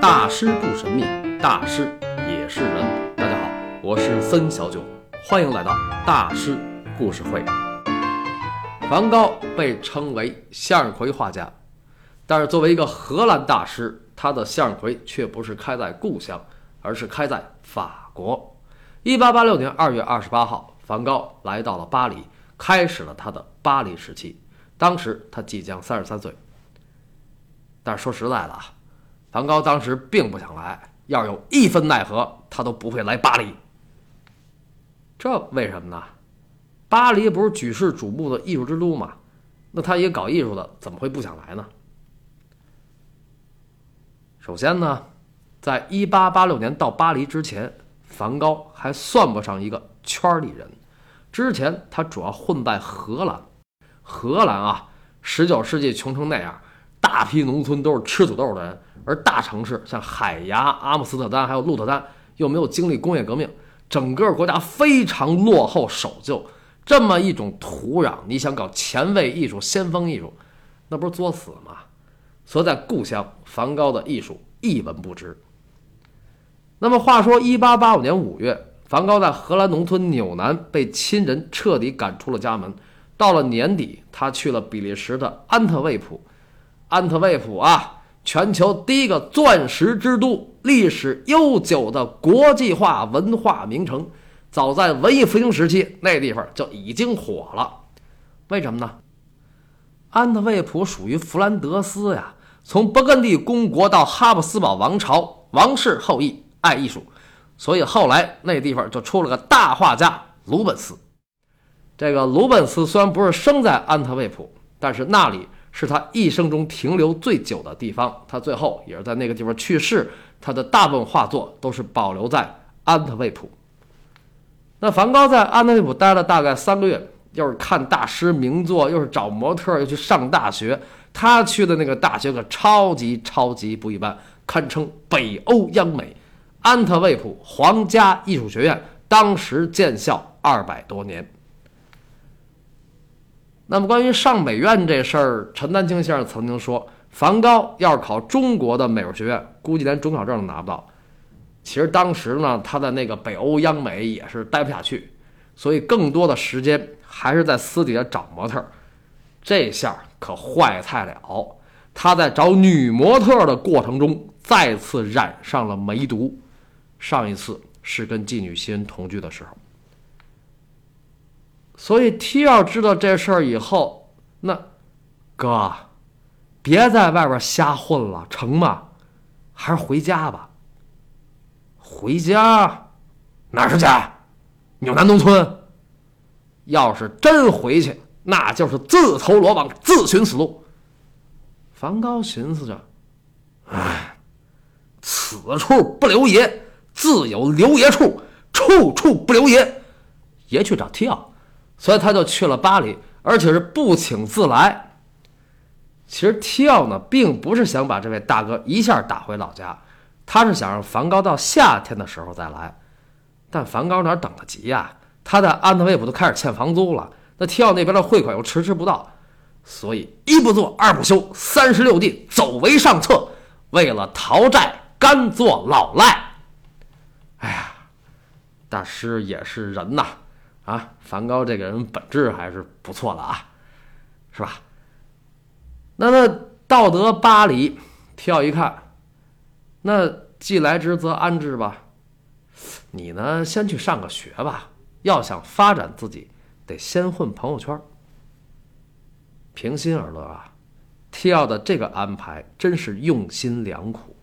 大师不神秘，大师也是人。大家好，我是森小九，欢迎来到大师故事会。梵高被称为向日葵画家，但是作为一个荷兰大师，他的向日葵却不是开在故乡，而是开在法国。一八八六年二月二十八号，梵高来到了巴黎，开始了他的巴黎时期。当时他即将三十三岁，但是说实在的啊，梵高当时并不想来，要有一分奈何，他都不会来巴黎。这为什么呢？巴黎不是举世瞩目的艺术之都吗？那他一搞艺术的，怎么会不想来呢？首先呢，在一八八六年到巴黎之前，梵高还算不上一个圈里人。之前他主要混在荷兰。荷兰啊，十九世纪穷成那样，大批农村都是吃土豆的人，而大城市像海牙、阿姆斯特丹还有鹿特丹又没有经历工业革命，整个国家非常落后守旧。这么一种土壤，你想搞前卫艺术、先锋艺术，那不是作死吗？所以在故乡，梵高的艺术一文不值。那么话说，一八八五年五月，梵高在荷兰农村纽南被亲人彻底赶出了家门。到了年底，他去了比利时的安特卫普。安特卫普啊，全球第一个钻石之都，历史悠久的国际化文化名城。早在文艺复兴时期，那地方就已经火了。为什么呢？安特卫普属于弗兰德斯呀，从勃艮第公国到哈布斯堡王朝，王室后裔爱艺术，所以后来那地方就出了个大画家鲁本斯。这个鲁本斯虽然不是生在安特卫普，但是那里是他一生中停留最久的地方。他最后也是在那个地方去世。他的大部分画作都是保留在安特卫普。那梵高在安特卫普待了大概三个月，又是看大师名作，又是找模特，又去上大学。他去的那个大学可超级超级不一般，堪称北欧央美。安特卫普皇家艺术学院当时建校二百多年。那么，关于上美院这事儿，陈丹青先生曾经说，梵高要是考中国的美术学院，估计连准考证都拿不到。其实当时呢，他在那个北欧央美也是待不下去，所以更多的时间还是在私底下找模特。这下可坏菜了，他在找女模特的过程中再次染上了梅毒。上一次是跟妓女新人同居的时候。所以，T 要知道这事儿以后，那哥，别在外边瞎混了，成吗？还是回家吧。回家？哪是家？纽南农村。要是真回去，那就是自投罗网，自寻死路。梵高寻思着，哎，此处不留爷，自有留爷处，处处不留爷，爷去找 T 奥。所以他就去了巴黎，而且是不请自来。其实 T 奥呢，并不是想把这位大哥一下打回老家，他是想让梵高到夏天的时候再来。但梵高哪等得及呀？他在安特卫普都开始欠房租了，那 T 奥那边的汇款又迟迟不到，所以一不做二不休，三十六计，走为上策。为了逃债，甘做老赖。哎呀，大师也是人呐。啊，梵高这个人本质还是不错的啊，是吧？那那道德巴黎，跳一看，那既来之则安之吧。你呢，先去上个学吧。要想发展自己，得先混朋友圈。平心而论啊，跳的这个安排真是用心良苦，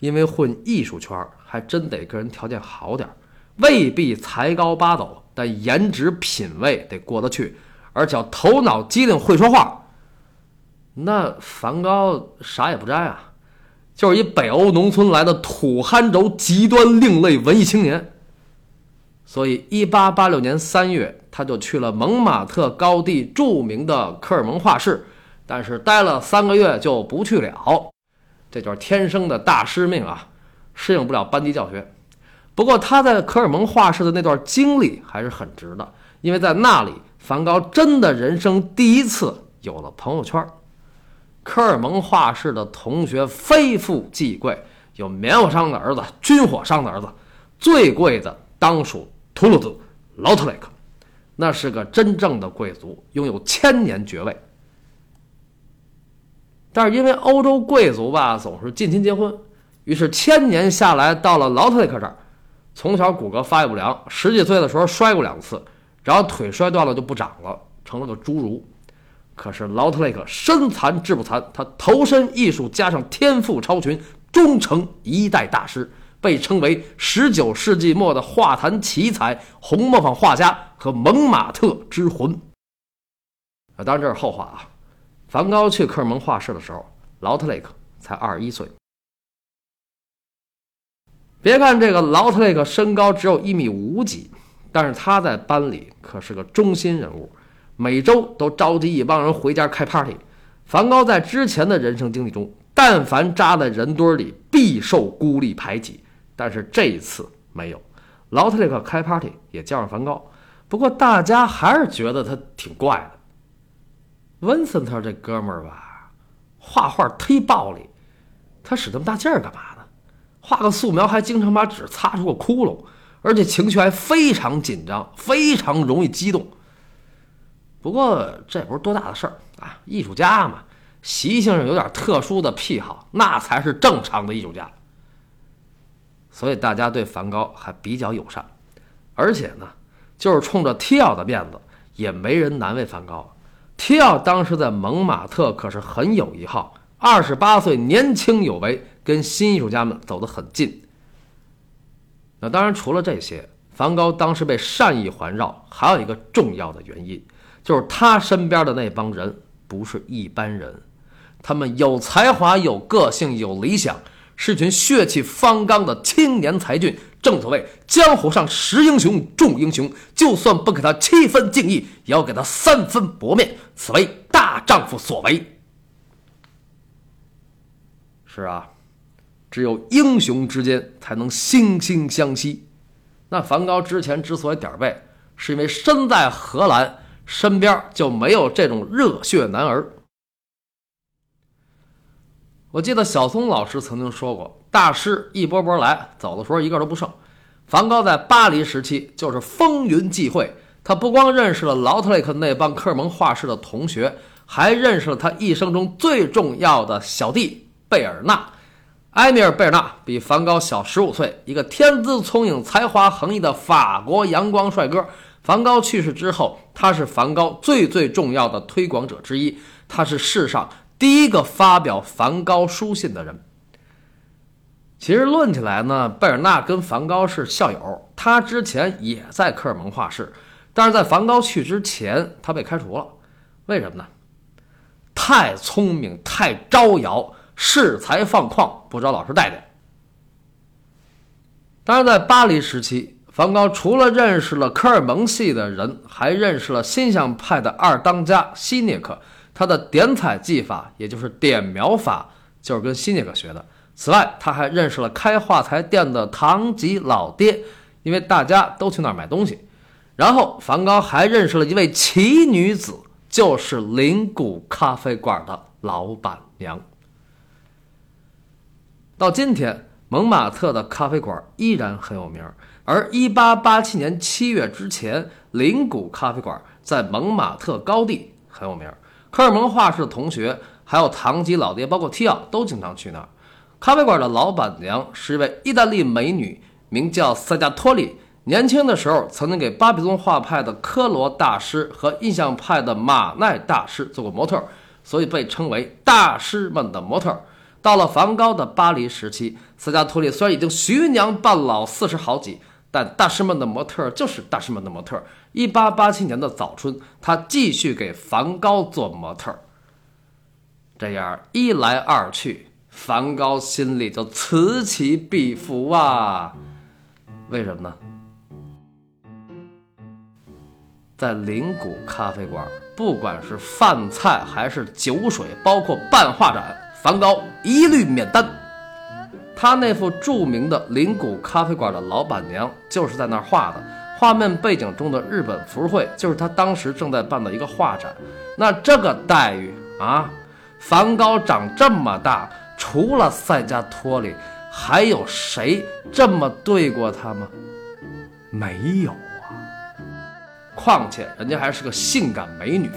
因为混艺术圈还真得个人条件好点未必才高八斗。但颜值品味得过得去，而且头脑机灵会说话。那梵高啥也不沾啊，就是一北欧农村来的土憨轴极端另类文艺青年。所以，一八八六年三月，他就去了蒙马特高地著名的科尔蒙画室，但是待了三个月就不去了。这就是天生的大师命啊，适应不了班级教学。不过他在科尔蒙画室的那段经历还是很值的，因为在那里，梵高真的人生第一次有了朋友圈。科尔蒙画室的同学非富即贵，有棉花商的儿子、军火商的儿子，最贵的当属图鲁兹劳特雷克，那是个真正的贵族，拥有千年爵位。但是因为欧洲贵族吧总是近亲结婚，于是千年下来到了劳特雷克这儿，从小骨骼发育不良，十几岁的时候摔过两次，然后腿摔断了就不长了，成了个侏儒。可是劳特雷克身残志不残，他投身艺术，加上天赋超群，终成一代大师，被称为十九世纪末的画坛奇才、红磨坊画家和蒙马特之魂。啊，当然这是后话啊。梵高去科尔蒙画室的时候，劳特雷克才二十一岁。别看这个劳特雷克身高只有一米五几，但是他在班里可是个中心人物，每周都召集一帮人回家开 party。梵高在之前的人生经历中，但凡扎在人堆里，必受孤立排挤，但是这一次没有。劳特雷克开 party 也叫上梵高，不过大家还是觉得他挺怪的。温森特这哥们儿吧，画画忒暴力，他使这么大劲儿干嘛？画个素描还经常把纸擦出个窟窿，而且情绪还非常紧张，非常容易激动。不过这也不是多大的事儿啊，艺术家嘛，习性上有点特殊的癖好，那才是正常的艺术家。所以大家对梵高还比较友善，而且呢，就是冲着提奥的面子，也没人难为梵高。提奥当时在蒙马特可是很有一号，二十八岁年轻有为，跟新艺术家们走得很近。那当然，除了这些，梵高当时被善意环绕，还有一个重要的原因，就是他身边的那帮人不是一般人，他们有才华、有个性、有理想，是群血气方刚的青年才俊。正所谓江湖上识英雄重英雄，就算不给他七分敬意，也要给他三分薄面，此为大丈夫所为。是啊，只有英雄之间才能惺惺相惜。那梵高之前之所以点背，是因为身在荷兰，身边就没有这种热血男儿。我记得小松老师曾经说过。大师一波波来，走的时候一个都不剩。梵高在巴黎时期就是风云际会，他不光认识了劳特雷克那帮科尔蒙画室的同学，还认识了他一生中最重要的小弟贝尔纳。埃米尔·贝尔纳比梵高小十五岁，一个天资聪颖、才华横溢的法国阳光帅哥。梵高去世之后，他是梵高最最重要的推广者之一，他是世上第一个发表梵高书信的人。其实论起来呢，贝尔纳跟梵高是校友，他之前也在科尔蒙画室，但是在梵高去之前，他被开除了。为什么呢？太聪明，太招摇，恃才放旷，不招老师待见。当然，在巴黎时期，梵高除了认识了科尔蒙系的人，还认识了新象派的二当家希涅克。他的点彩技法，也就是点描法，就是跟希涅克学的。此外，他还认识了开画材店的堂吉老爹，因为大家都去那儿买东西。然后，梵高还认识了一位奇女子，就是灵谷咖啡馆的老板娘。到今天，蒙马特的咖啡馆依然很有名。而1887年7月之前，灵谷咖啡馆在蒙马特高地很有名。科尔蒙画室的同学，还有堂吉老爹，包括提奥，都经常去那儿。咖啡馆的老板娘是一位意大利美女，名叫塞加托利。年轻的时候，曾经给巴比伦画派的科罗大师和印象派的马奈大师做过模特，所以被称为大师们的模特。到了梵高的巴黎时期，斯加托利虽然已经徐娘半老，四十好几，但大师们的模特就是大师们的模特。一八八七年的早春，他继续给梵高做模特。这样一来二去。梵高心里就此起彼伏啊！为什么呢？在灵谷咖啡馆，不管是饭菜还是酒水，包括办画展，梵高一律免单。他那幅著名的灵谷咖啡馆的老板娘就是在那儿画的，画面背景中的日本浮世绘就是他当时正在办的一个画展。那这个待遇啊，梵高长这么大。除了塞加托里，还有谁这么对过他吗？没有啊。况且人家还是个性感美女，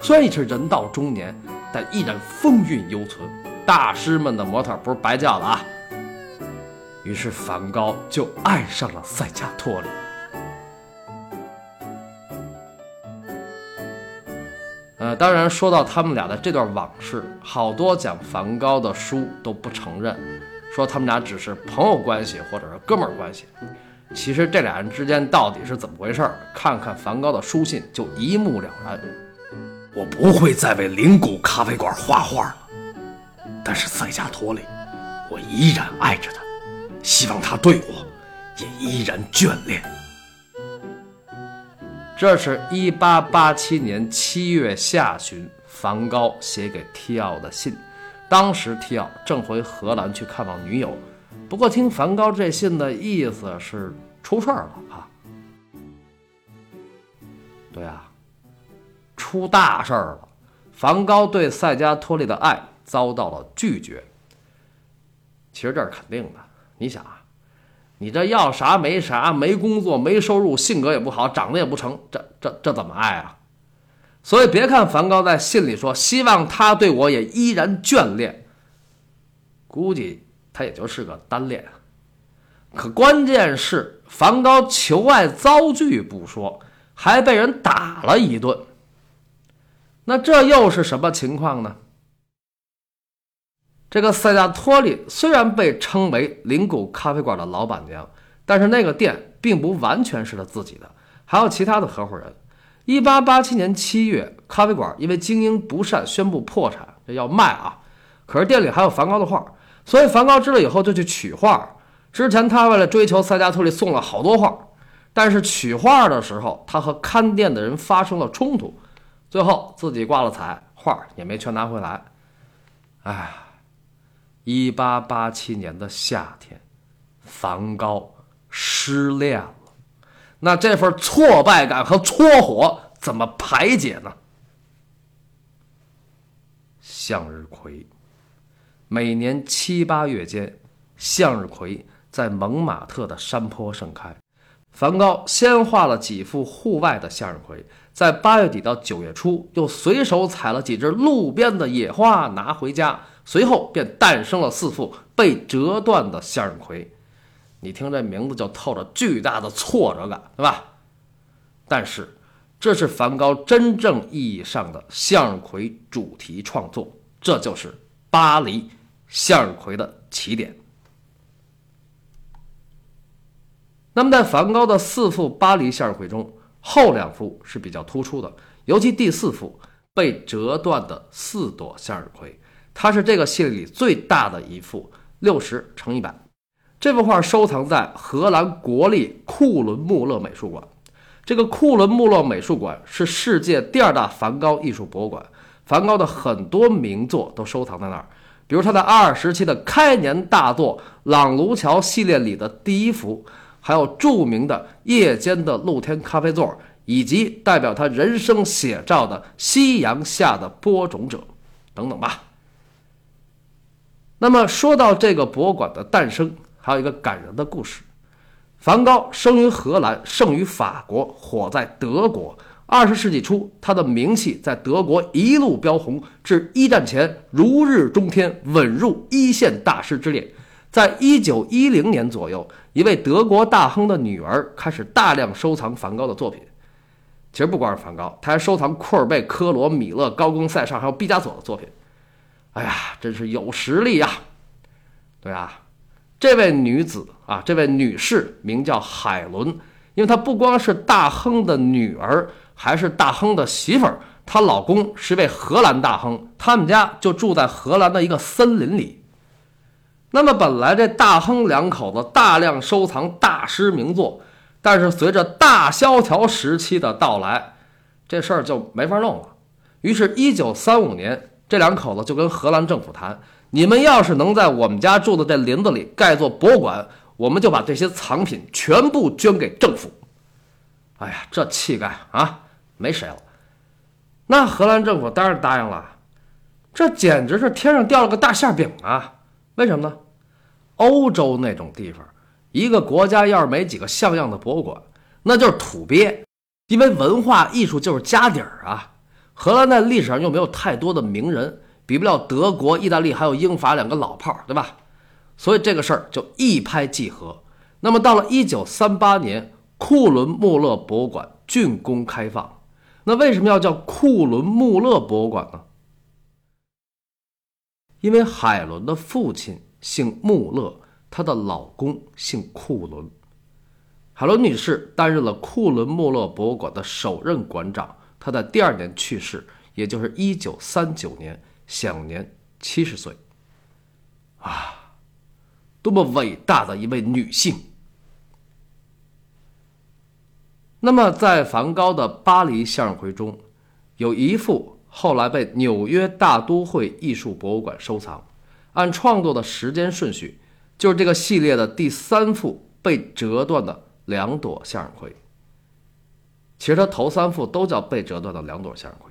虽然已是人到中年，但依然风韵犹存。大师们的模特不是白叫的啊。于是梵高就爱上了塞加托里。呃，当然说到他们俩的这段往事，好多讲梵高的书都不承认，说他们俩只是朋友关系或者是哥们儿关系。其实这俩人之间到底是怎么回事儿？看看梵高的书信就一目了然。我不会再为灵谷咖啡馆画画了，但是塞加托里，我依然爱着他，希望他对我也依然眷恋。这是一八八七年七月下旬，梵高写给提奥的信。当时提奥正回荷兰去看望女友，不过听梵高这信的意思是出事儿了啊。对啊，出大事儿了！梵高对塞加托利的爱遭到了拒绝。其实这是肯定的，你想啊。你这要啥没啥，没工作，没收入，性格也不好，长得也不成，这这这怎么爱啊？所以别看梵高在信里说希望他对我也依然眷恋，估计他也就是个单恋。可关键是梵高求爱遭拒不说，还被人打了一顿。那这又是什么情况呢？这个塞加托利虽然被称为灵谷咖啡馆的老板娘，但是那个店并不完全是他自己的，还有其他的合伙人。一八八七年七月，咖啡馆因为经营不善宣布破产，这要卖啊。可是店里还有梵高的画，所以梵高知道以后就去取画。之前他为了追求塞加托利送了好多画，但是取画的时候他和看店的人发生了冲突，最后自己挂了彩，画也没全拿回来。哎。一八八七年的夏天，梵高失恋了。那这份挫败感和搓火怎么排解呢？向日葵，每年七八月间，向日葵在蒙马特的山坡盛开。梵高先画了几幅户外的向日葵，在八月底到九月初，又随手采了几只路边的野花拿回家。随后便诞生了四幅被折断的向日葵，你听这名字就透着巨大的挫折感，对吧？但是，这是梵高真正意义上的向日葵主题创作，这就是巴黎向日葵的起点。那么，在梵高的四幅巴黎向日葵中，后两幅是比较突出的，尤其第四幅被折断的四朵向日葵。它是这个系列里最大的一幅，六十乘一百。这幅画收藏在荷兰国立库伦穆勒美术馆。这个库伦穆勒美术馆是世界第二大梵高艺术博物馆，梵高的很多名作都收藏在那儿。比如他在阿尔时期的开年大作《朗卢桥》系列里的第一幅，还有著名的《夜间的露天咖啡座》，以及代表他人生写照的《夕阳下的播种者》等等吧。那么说到这个博物馆的诞生，还有一个感人的故事。梵高生于荷兰，生于法国，火在德国。二十世纪初，他的名气在德国一路飙红，至一战前如日中天，稳入一线大师之列。在一九一零年左右，一位德国大亨的女儿开始大量收藏梵高的作品。其实不光是梵高，他还收藏库尔贝、科罗、米勒、高更、塞尚，还有毕加索的作品。哎呀，真是有实力呀！对啊，这位女子啊，这位女士名叫海伦，因为她不光是大亨的女儿，还是大亨的媳妇儿。她老公是位荷兰大亨，他们家就住在荷兰的一个森林里。那么，本来这大亨两口子大量收藏大师名作，但是随着大萧条时期的到来，这事儿就没法弄了。于是，一九三五年。这两口子就跟荷兰政府谈：“你们要是能在我们家住的这林子里盖座博物馆，我们就把这些藏品全部捐给政府。”哎呀，这气概啊，没谁了。那荷兰政府当然答应了。这简直是天上掉了个大馅饼啊！为什么呢？欧洲那种地方，一个国家要是没几个像样的博物馆，那就是土鳖。因为文化艺术就是家底儿啊。荷兰在历史上又没有太多的名人，比不了德国、意大利还有英法两个老炮儿，对吧？所以这个事儿就一拍即合。那么到了一九三八年，库伦穆勒博物馆竣工开放。那为什么要叫库伦穆勒博物馆呢？因为海伦的父亲姓穆勒，她的老公姓库伦。海伦女士担任了库伦穆勒博物馆的首任馆长，她在第二年去世，也就是一九三九年，享年七十岁。啊，多么伟大的一位女性！那么，在梵高的巴黎向日葵中，有一幅。后来被纽约大都会艺术博物馆收藏。按创作的时间顺序，就是这个系列的第三幅被折断的两朵向日葵。其实它头三幅都叫被折断的两朵向日葵。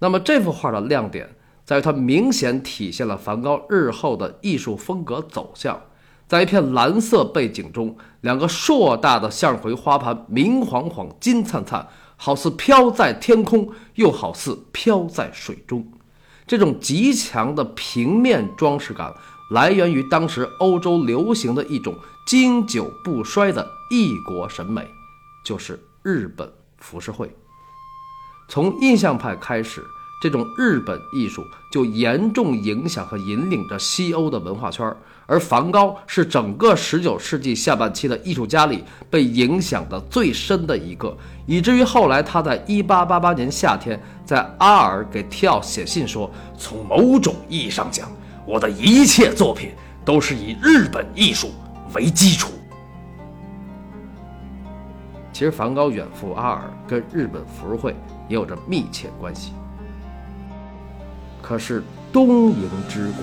那么这幅画的亮点在于它明显体现了梵高日后的艺术风格走向。在一片蓝色背景中，两个硕大的向日葵花盘明晃晃、金灿灿。好似飘在天空，又好似飘在水中。这种极强的平面装饰感，来源于当时欧洲流行的一种经久不衰的异国审美，就是日本浮世绘。从印象派开始。这种日本艺术就严重影响和引领着西欧的文化圈，而梵高是整个19世纪下半期的艺术家里被影响的最深的一个，以至于后来他在1888年夏天在阿尔给提奥写信说：“从某种意义上讲，我的一切作品都是以日本艺术为基础。”其实，梵高远赴阿尔跟日本浮世绘也有着密切关系。可是东瀛之国，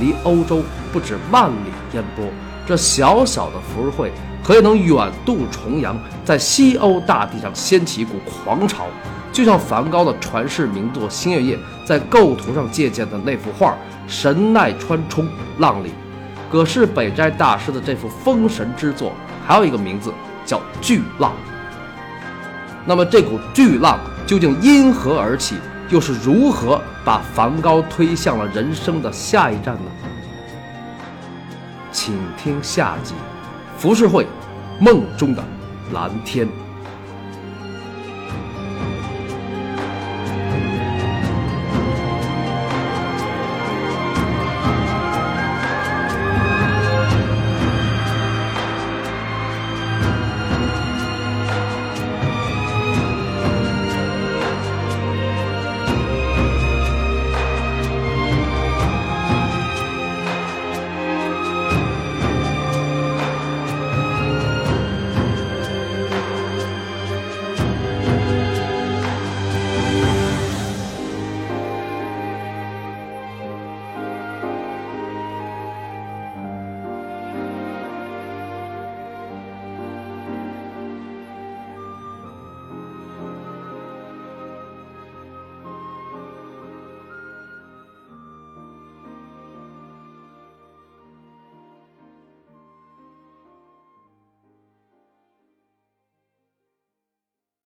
离欧洲不止万里烟波。这小小的浮世绘，何以能远渡重洋，在西欧大地上掀起一股狂潮？就像梵高的传世名作《星月夜》在构图上借鉴的那幅画《神奈川冲浪里》，葛饰北斋大师的这幅封神之作，还有一个名字叫巨浪。那么这股巨浪究竟因何而起？又是如何把梵高推向了人生的下一站呢？请听下集《浮世绘梦中的蓝天》。